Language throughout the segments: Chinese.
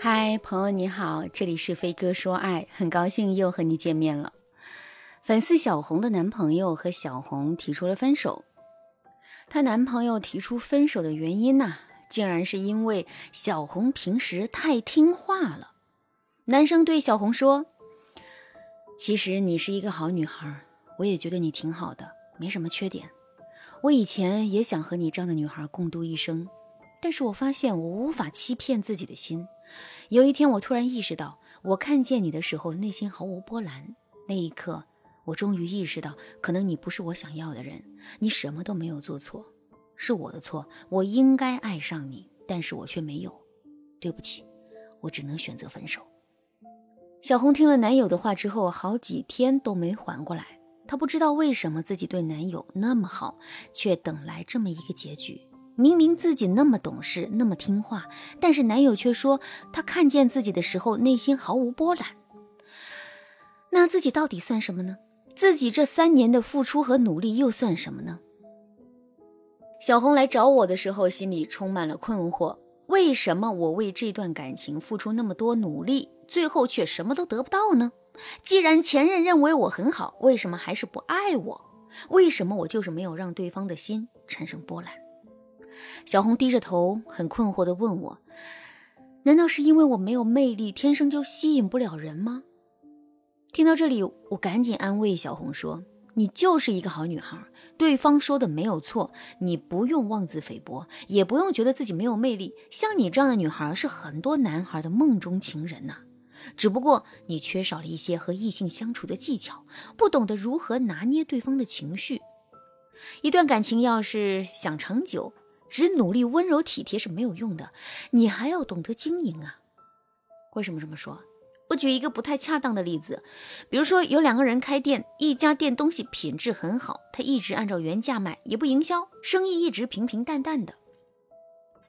嗨，朋友你好，这里是飞哥说爱，很高兴又和你见面了。粉丝小红的男朋友和小红提出了分手。她男朋友提出分手的原因呢，竟然是因为小红平时太听话了。男生对小红说：“其实你是一个好女孩，我也觉得你挺好的，没什么缺点。我以前也想和你这样的女孩共度一生，但是我发现我无法欺骗自己的心。”有一天，我突然意识到，我看见你的时候，内心毫无波澜。那一刻，我终于意识到，可能你不是我想要的人。你什么都没有做错，是我的错。我应该爱上你，但是我却没有。对不起，我只能选择分手。小红听了男友的话之后，好几天都没缓过来。她不知道为什么自己对男友那么好，却等来这么一个结局。明明自己那么懂事，那么听话，但是男友却说他看见自己的时候内心毫无波澜。那自己到底算什么呢？自己这三年的付出和努力又算什么呢？小红来找我的时候，心里充满了困惑：为什么我为这段感情付出那么多努力，最后却什么都得不到呢？既然前任认为我很好，为什么还是不爱我？为什么我就是没有让对方的心产生波澜？小红低着头，很困惑地问我：“难道是因为我没有魅力，天生就吸引不了人吗？”听到这里，我赶紧安慰小红说：“你就是一个好女孩，对方说的没有错，你不用妄自菲薄，也不用觉得自己没有魅力。像你这样的女孩，是很多男孩的梦中情人呐。只不过你缺少了一些和异性相处的技巧，不懂得如何拿捏对方的情绪。一段感情要是想长久，”只努力温柔体贴是没有用的，你还要懂得经营啊！为什么这么说？我举一个不太恰当的例子，比如说有两个人开店，一家店东西品质很好，他一直按照原价卖，也不营销，生意一直平平淡淡的；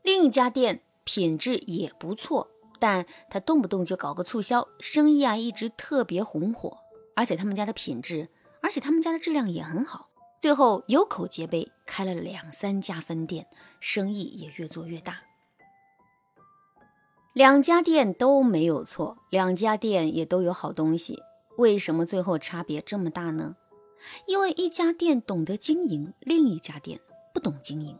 另一家店品质也不错，但他动不动就搞个促销，生意啊一直特别红火，而且他们家的品质，而且他们家的质量也很好。最后有口皆碑，开了两三家分店，生意也越做越大。两家店都没有错，两家店也都有好东西，为什么最后差别这么大呢？因为一家店懂得经营，另一家店不懂经营。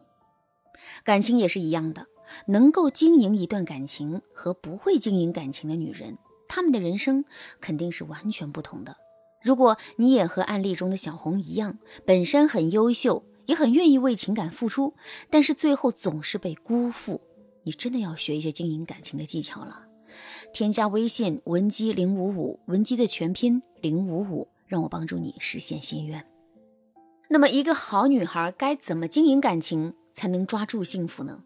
感情也是一样的，能够经营一段感情和不会经营感情的女人，她们的人生肯定是完全不同的。如果你也和案例中的小红一样，本身很优秀，也很愿意为情感付出，但是最后总是被辜负，你真的要学一些经营感情的技巧了。添加微信文姬零五五，文姬的全拼零五五，让我帮助你实现心愿。那么，一个好女孩该怎么经营感情才能抓住幸福呢？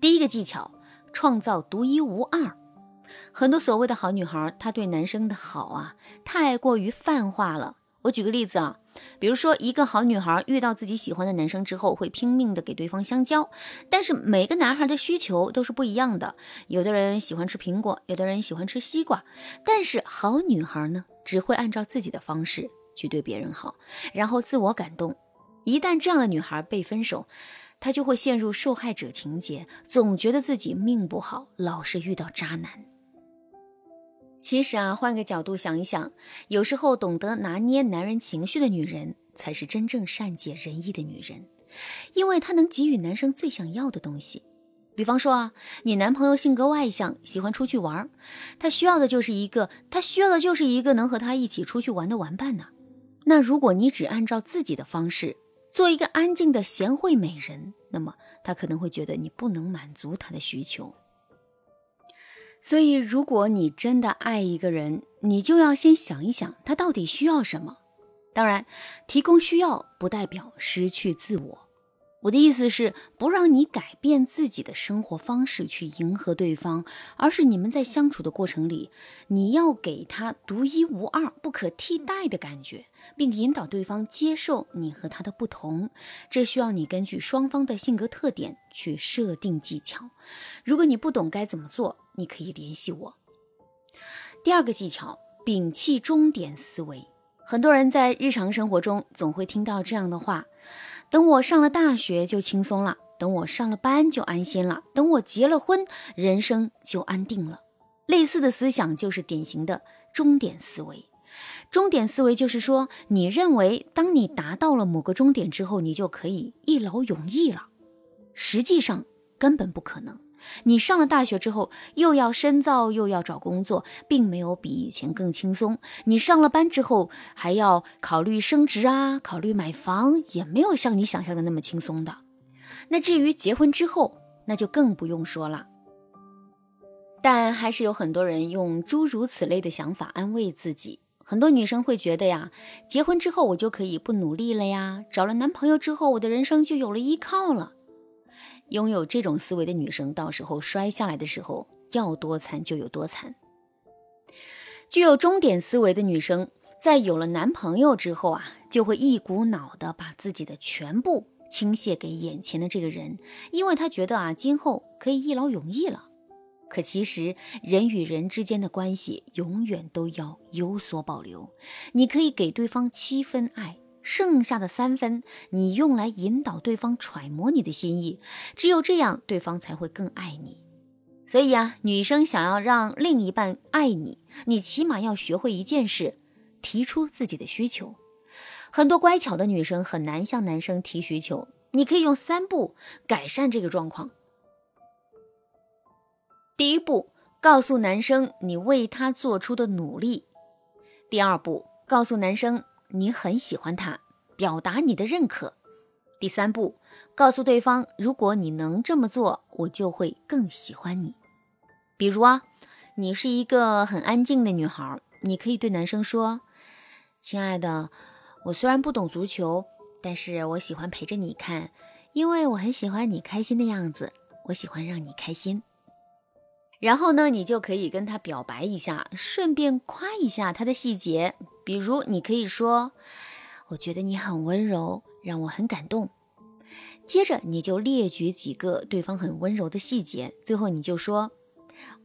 第一个技巧，创造独一无二。很多所谓的好女孩，她对男生的好啊，太过于泛化了。我举个例子啊，比如说一个好女孩遇到自己喜欢的男生之后，会拼命的给对方香蕉。但是每个男孩的需求都是不一样的，有的人喜欢吃苹果，有的人喜欢吃西瓜。但是好女孩呢，只会按照自己的方式去对别人好，然后自我感动。一旦这样的女孩被分手，她就会陷入受害者情节，总觉得自己命不好，老是遇到渣男。其实啊，换个角度想一想，有时候懂得拿捏男人情绪的女人，才是真正善解人意的女人，因为她能给予男生最想要的东西。比方说啊，你男朋友性格外向，喜欢出去玩，他需要的就是一个，他需要的就是一个能和他一起出去玩的玩伴呢。那如果你只按照自己的方式做一个安静的贤惠美人，那么他可能会觉得你不能满足他的需求。所以，如果你真的爱一个人，你就要先想一想他到底需要什么。当然，提供需要不代表失去自我。我的意思是，不让你改变自己的生活方式去迎合对方，而是你们在相处的过程里，你要给他独一无二、不可替代的感觉，并引导对方接受你和他的不同。这需要你根据双方的性格特点去设定技巧。如果你不懂该怎么做，你可以联系我。第二个技巧，摒弃终点思维。很多人在日常生活中总会听到这样的话。等我上了大学就轻松了，等我上了班就安心了，等我结了婚，人生就安定了。类似的思想就是典型的终点思维。终点思维就是说，你认为当你达到了某个终点之后，你就可以一劳永逸了。实际上根本不可能。你上了大学之后，又要深造，又要找工作，并没有比以前更轻松。你上了班之后，还要考虑升职啊，考虑买房，也没有像你想象的那么轻松的。那至于结婚之后，那就更不用说了。但还是有很多人用诸如此类的想法安慰自己。很多女生会觉得呀，结婚之后我就可以不努力了呀，找了男朋友之后，我的人生就有了依靠了。拥有这种思维的女生，到时候摔下来的时候，要多惨就有多惨。具有终点思维的女生，在有了男朋友之后啊，就会一股脑的把自己的全部倾泻给眼前的这个人，因为她觉得啊，今后可以一劳永逸了。可其实，人与人之间的关系永远都要有所保留。你可以给对方七分爱。剩下的三分，你用来引导对方揣摩你的心意，只有这样，对方才会更爱你。所以啊，女生想要让另一半爱你，你起码要学会一件事：提出自己的需求。很多乖巧的女生很难向男生提需求，你可以用三步改善这个状况。第一步，告诉男生你为他做出的努力；第二步，告诉男生。你很喜欢他，表达你的认可。第三步，告诉对方，如果你能这么做，我就会更喜欢你。比如啊，你是一个很安静的女孩，你可以对男生说：“亲爱的，我虽然不懂足球，但是我喜欢陪着你看，因为我很喜欢你开心的样子，我喜欢让你开心。”然后呢，你就可以跟他表白一下，顺便夸一下他的细节。比如，你可以说：“我觉得你很温柔，让我很感动。”接着，你就列举几个对方很温柔的细节。最后，你就说：“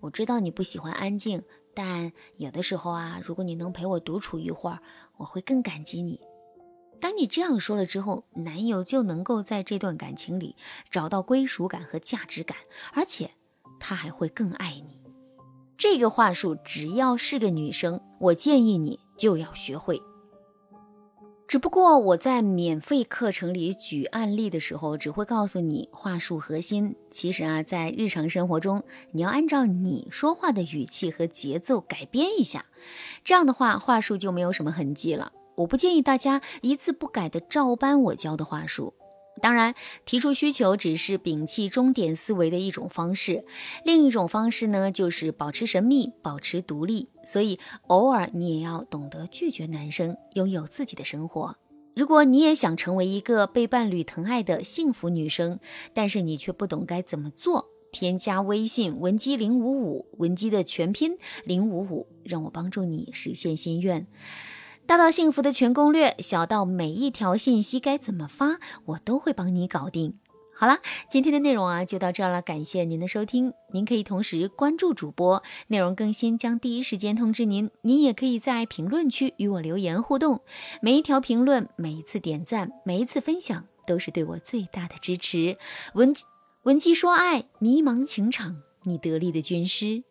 我知道你不喜欢安静，但有的时候啊，如果你能陪我独处一会儿，我会更感激你。”当你这样说了之后，男友就能够在这段感情里找到归属感和价值感，而且。他还会更爱你。这个话术，只要是个女生，我建议你就要学会。只不过我在免费课程里举案例的时候，只会告诉你话术核心。其实啊，在日常生活中，你要按照你说话的语气和节奏改编一下，这样的话话术就没有什么痕迹了。我不建议大家一字不改的照搬我教的话术。当然，提出需求只是摒弃终点思维的一种方式。另一种方式呢，就是保持神秘，保持独立。所以，偶尔你也要懂得拒绝男生，拥有自己的生活。如果你也想成为一个被伴侣疼爱的幸福女生，但是你却不懂该怎么做，添加微信文姬零五五，文姬的全拼零五五，让我帮助你实现心愿。大到幸福的全攻略，小到每一条信息该怎么发，我都会帮你搞定。好了，今天的内容啊就到这儿了，感谢您的收听。您可以同时关注主播，内容更新将第一时间通知您。您也可以在评论区与我留言互动，每一条评论、每一次点赞、每一次分享，都是对我最大的支持。文文姬说爱，迷茫情场，你得力的军师。